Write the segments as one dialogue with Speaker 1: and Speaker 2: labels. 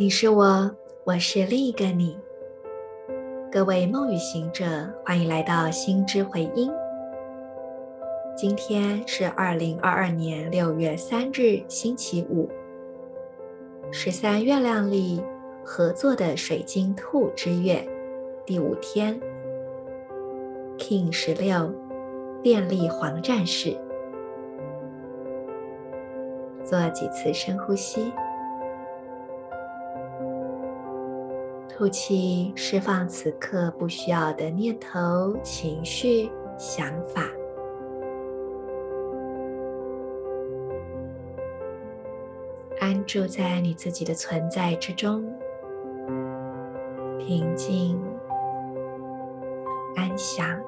Speaker 1: 你是我，我是另一个你。各位梦与行者，欢迎来到心之回音。今天是二零二二年六月三日，星期五，十三月亮里合作的水晶兔之月第五天，King 十六，电力黄战士，做几次深呼吸。吐气，释放此刻不需要的念头、情绪、想法。安住在你自己的存在之中，平静、安详。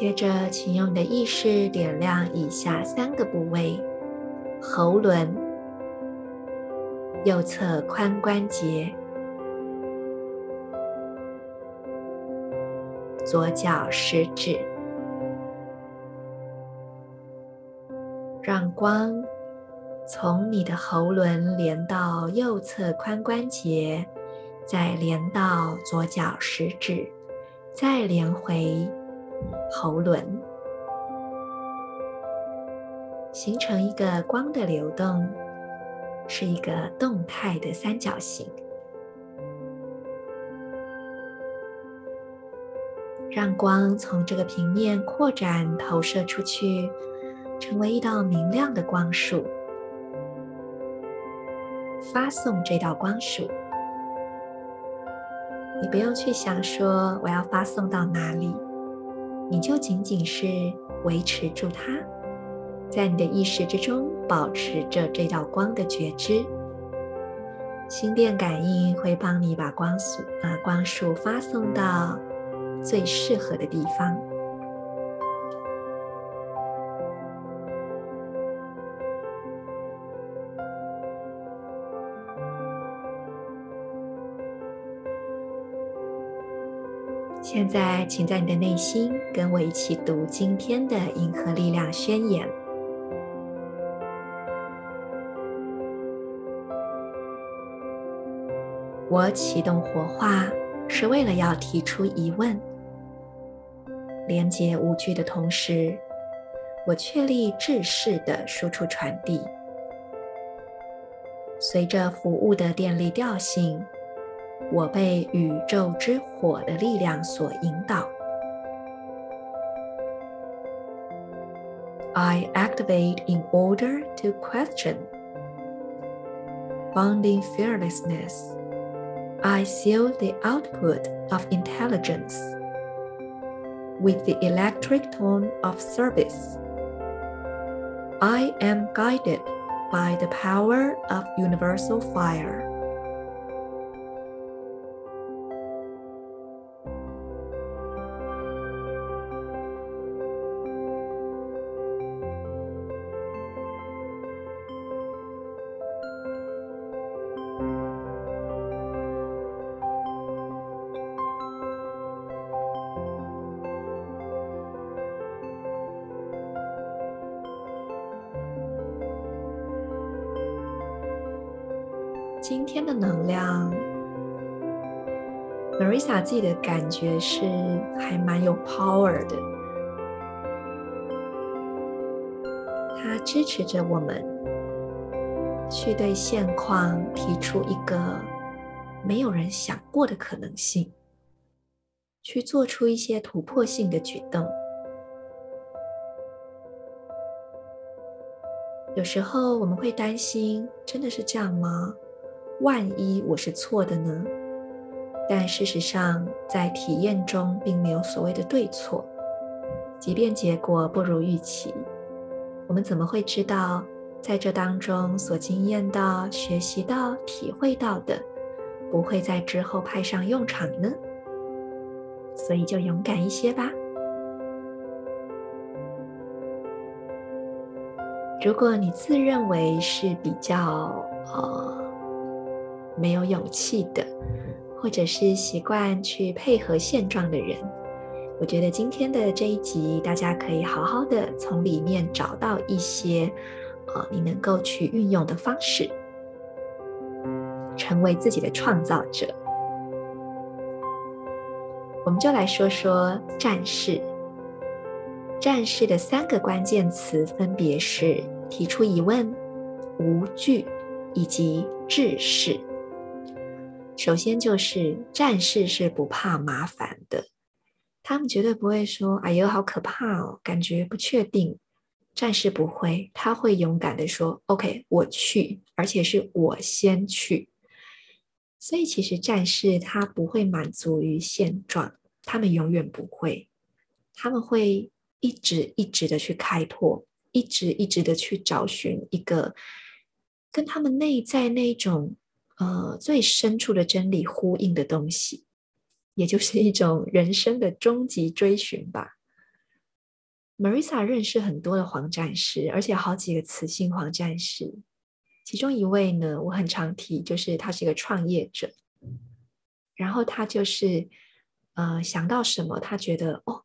Speaker 1: 接着，请用你的意识点亮以下三个部位：喉轮、右侧髋关节、左脚食指。让光从你的喉轮连到右侧髋关节，再连到左脚食指，再连回。喉轮形成一个光的流动，是一个动态的三角形。让光从这个平面扩展、投射出去，成为一道明亮的光束。发送这道光束，你不用去想说我要发送到哪里。你就仅仅是维持住它，在你的意识之中保持着这道光的觉知。心电感应会帮你把光速，把光束发送到最适合的地方。现在，请在你的内心跟我一起读今天的银河力量宣言。我启动活化，是为了要提出疑问，连接无惧的同时，我确立制式的输出传递，随着服务的电力调性。我被宇宙之火的力量所引导。I activate in order to question. Bonding fearlessness. I seal the output of intelligence with the electric tone of service. I am guided by the power of universal fire. 今天的能量，Marisa 自己的感觉是还蛮有 power 的。它支持着我们去对现况提出一个没有人想过的可能性，去做出一些突破性的举动。有时候我们会担心，真的是这样吗？万一我是错的呢？但事实上，在体验中并没有所谓的对错。即便结果不如预期，我们怎么会知道在这当中所经验到、学习到、体会到的，不会在之后派上用场呢？所以就勇敢一些吧。如果你自认为是比较呃。没有勇气的，或者是习惯去配合现状的人，我觉得今天的这一集，大家可以好好的从里面找到一些，呃，你能够去运用的方式，成为自己的创造者。我们就来说说战士。战士的三个关键词分别是提出疑问、无惧以及志士。首先就是战士是不怕麻烦的，他们绝对不会说：“哎呦，好可怕哦，感觉不确定。”战士不会，他会勇敢的说：“OK，我去，而且是我先去。”所以其实战士他不会满足于现状，他们永远不会，他们会。一直一直的去开拓，一直一直的去找寻一个跟他们内在那种呃最深处的真理呼应的东西，也就是一种人生的终极追寻吧。Marissa 认识很多的黄战士，而且好几个雌性黄战士，其中一位呢，我很常提，就是他是一个创业者，然后他就是呃想到什么，他觉得哦。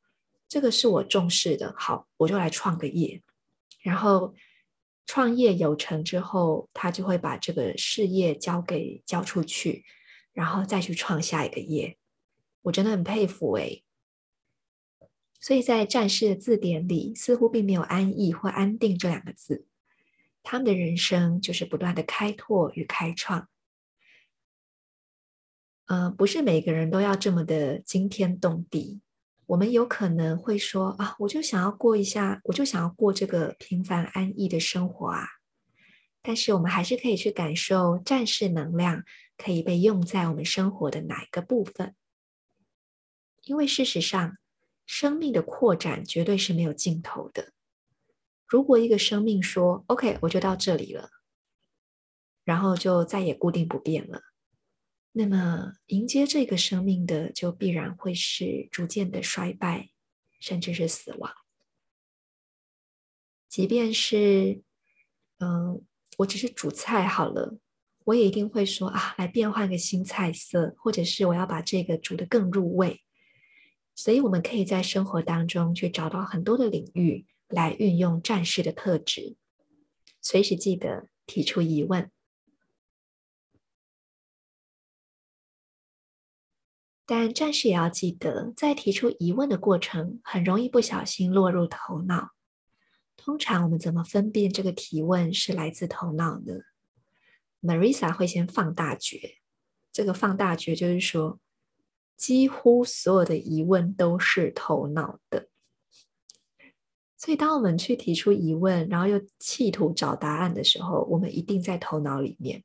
Speaker 1: 这个是我重视的，好，我就来创个业，然后创业有成之后，他就会把这个事业交给交出去，然后再去创下一个业。我真的很佩服诶。所以在战士的字典里，似乎并没有安逸或安定这两个字，他们的人生就是不断的开拓与开创。呃，不是每个人都要这么的惊天动地。我们有可能会说啊，我就想要过一下，我就想要过这个平凡安逸的生活啊。但是我们还是可以去感受战士能量可以被用在我们生活的哪一个部分。因为事实上，生命的扩展绝对是没有尽头的。如果一个生命说 “OK，我就到这里了”，然后就再也固定不变了。那么，迎接这个生命的，就必然会是逐渐的衰败，甚至是死亡。即便是，嗯，我只是煮菜好了，我也一定会说啊，来变换个新菜色，或者是我要把这个煮得更入味。所以，我们可以在生活当中去找到很多的领域来运用战士的特质，随时记得提出疑问。但战士也要记得，在提出疑问的过程，很容易不小心落入头脑。通常我们怎么分辨这个提问是来自头脑呢？Marisa 会先放大觉，这个放大觉就是说，几乎所有的疑问都是头脑的。所以，当我们去提出疑问，然后又企图找答案的时候，我们一定在头脑里面。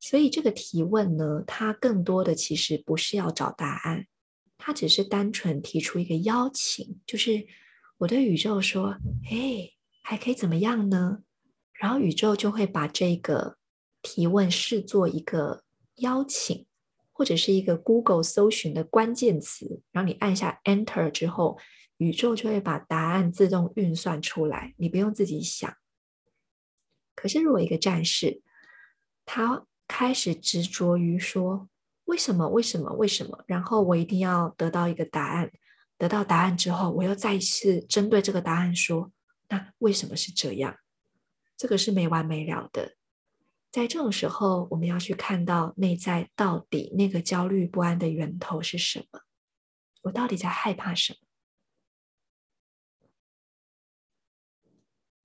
Speaker 1: 所以这个提问呢，它更多的其实不是要找答案，它只是单纯提出一个邀请，就是我对宇宙说：“嘿，还可以怎么样呢？”然后宇宙就会把这个提问视作一个邀请，或者是一个 Google 搜寻的关键词，然后你按下 Enter 之后，宇宙就会把答案自动运算出来，你不用自己想。可是如果一个战士，他开始执着于说为什么为什么为什么，然后我一定要得到一个答案。得到答案之后，我又再一次针对这个答案说：那为什么是这样？这个是没完没了的。在这种时候，我们要去看到内在到底那个焦虑不安的源头是什么？我到底在害怕什么？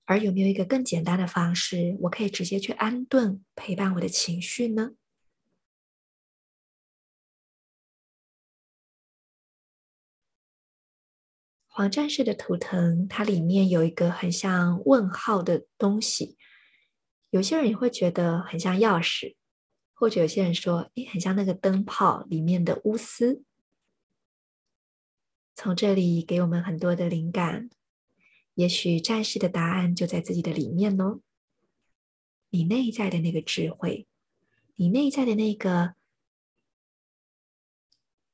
Speaker 1: 而有没有一个更简单的方式，我可以直接去安顿陪伴我的情绪呢？黄战士的图腾，它里面有一个很像问号的东西，有些人也会觉得很像钥匙，或者有些人说，诶，很像那个灯泡里面的钨丝。从这里给我们很多的灵感。也许战士的答案就在自己的里面哦。你内在的那个智慧，你内在的那个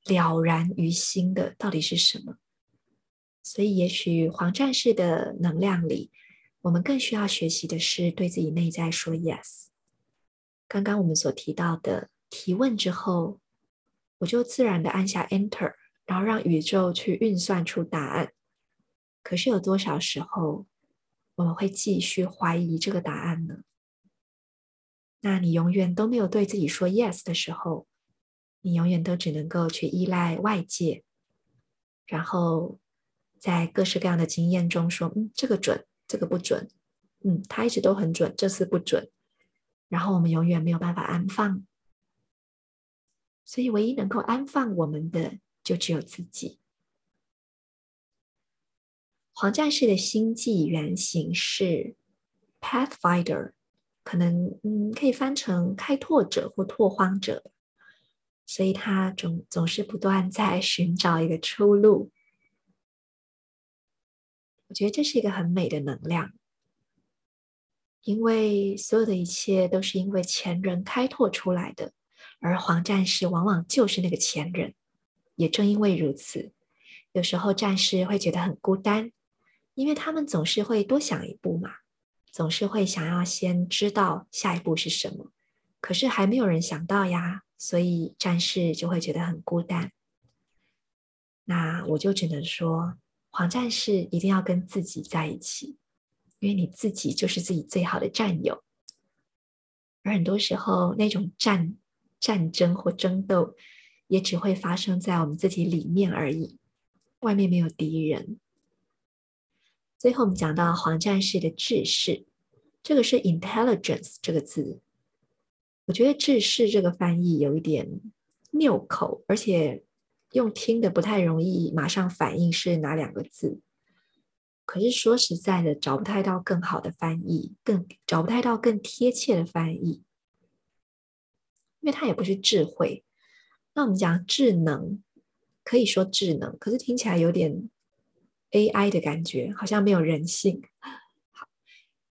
Speaker 1: 了然于心的，到底是什么？所以，也许黄战士的能量里，我们更需要学习的是对自己内在说 “yes”。刚刚我们所提到的提问之后，我就自然的按下 Enter，然后让宇宙去运算出答案。可是有多少时候我们会继续怀疑这个答案呢？那你永远都没有对自己说 yes 的时候，你永远都只能够去依赖外界，然后在各式各样的经验中说，嗯，这个准，这个不准，嗯，它一直都很准，这次不准，然后我们永远没有办法安放，所以唯一能够安放我们的，就只有自己。黄战士的星际原型是 Pathfinder，可能嗯可以翻成开拓者或拓荒者。所以他总总是不断在寻找一个出路。我觉得这是一个很美的能量，因为所有的一切都是因为前人开拓出来的，而黄战士往往就是那个前人。也正因为如此，有时候战士会觉得很孤单，因为他们总是会多想一步嘛，总是会想要先知道下一步是什么，可是还没有人想到呀。所以战士就会觉得很孤单。那我就只能说，黄战士一定要跟自己在一起，因为你自己就是自己最好的战友。而很多时候，那种战战争或争斗，也只会发生在我们自己里面而已，外面没有敌人。最后，我们讲到黄战士的智识，这个是 intelligence 这个字。我觉得“智识”这个翻译有一点拗口，而且用听的不太容易马上反应是哪两个字。可是说实在的，找不太到更好的翻译，更找不太到更贴切的翻译，因为它也不是智慧。那我们讲智能，可以说智能，可是听起来有点 AI 的感觉，好像没有人性。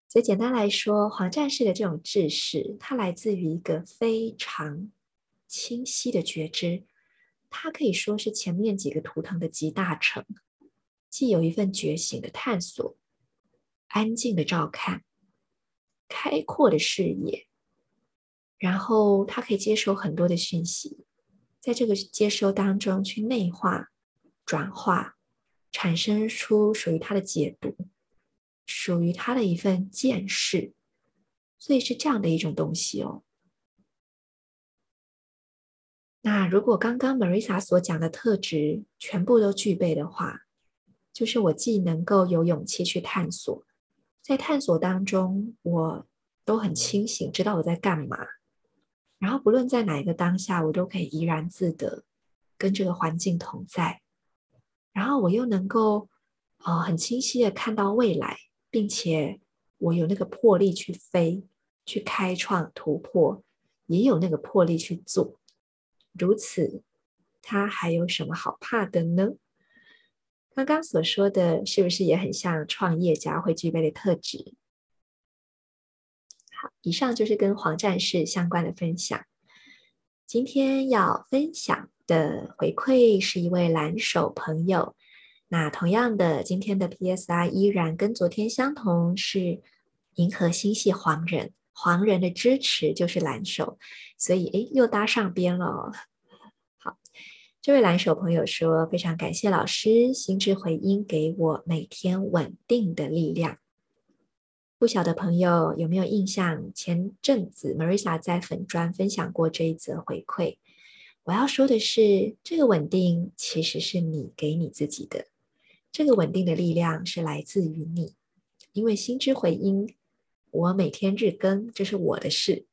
Speaker 1: 所以简单来说，黄战士的这种智识，它来自于一个非常清晰的觉知。它可以说是前面几个图腾的集大成，既有一份觉醒的探索，安静的照看，开阔的视野，然后它可以接收很多的讯息，在这个接收当中去内化、转化，产生出属于他的解读。属于他的一份见识，所以是这样的一种东西哦。那如果刚刚 Marisa 所讲的特质全部都具备的话，就是我既能够有勇气去探索，在探索当中我都很清醒，知道我在干嘛，然后不论在哪一个当下，我都可以怡然自得，跟这个环境同在，然后我又能够呃很清晰的看到未来。并且我有那个魄力去飞，去开创突破，也有那个魄力去做。如此，他还有什么好怕的呢？刚刚所说的是不是也很像创业家会具备的特质？好，以上就是跟黄战士相关的分享。今天要分享的回馈是一位蓝手朋友。那同样的，今天的 PSI 依然跟昨天相同，是银河星系黄人，黄人的支持就是蓝手，所以诶，又搭上边了。好，这位蓝手朋友说，非常感谢老师心之回音给我每天稳定的力量。不晓得朋友有没有印象？前阵子 Marisa 在粉专分享过这一则回馈。我要说的是，这个稳定其实是你给你自己的。这个稳定的力量是来自于你，因为心之回音，我每天日更，这是我的事。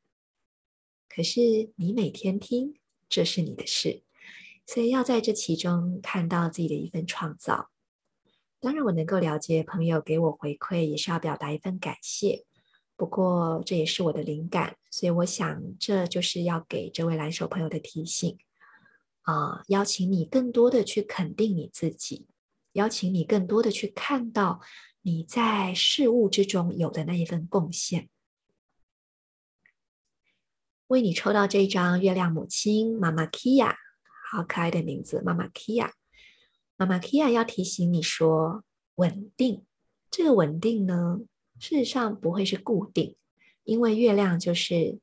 Speaker 1: 可是你每天听，这是你的事。所以要在这其中看到自己的一份创造。当然，我能够了解朋友给我回馈，也是要表达一份感谢。不过这也是我的灵感，所以我想这就是要给这位蓝手朋友的提醒啊、邀请你更多的去肯定你自己。邀请你更多的去看到你在事物之中有的那一份贡献。为你抽到这张月亮母亲妈妈 Kia，好可爱的名字，妈妈 Kia。妈妈 Kia 要提醒你说，稳定，这个稳定呢，事实上不会是固定，因为月亮就是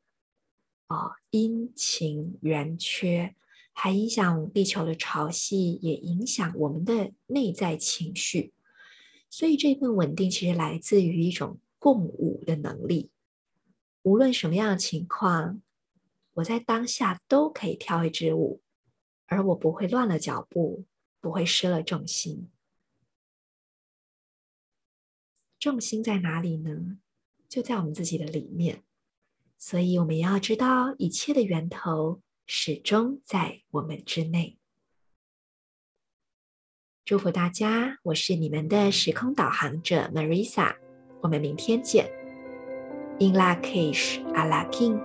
Speaker 1: 啊阴晴圆缺，还影响地球的潮汐，也影响我们的内在情绪。所以这份稳定其实来自于一种共舞的能力。无论什么样的情况，我在当下都可以跳一支舞，而我不会乱了脚步，不会失了重心。重心在哪里呢？就在我们自己的里面。所以，我们要知道，一切的源头始终在我们之内。祝福大家，我是你们的时空导航者 Marisa，我们明天见。In Lak'ech Ala K'in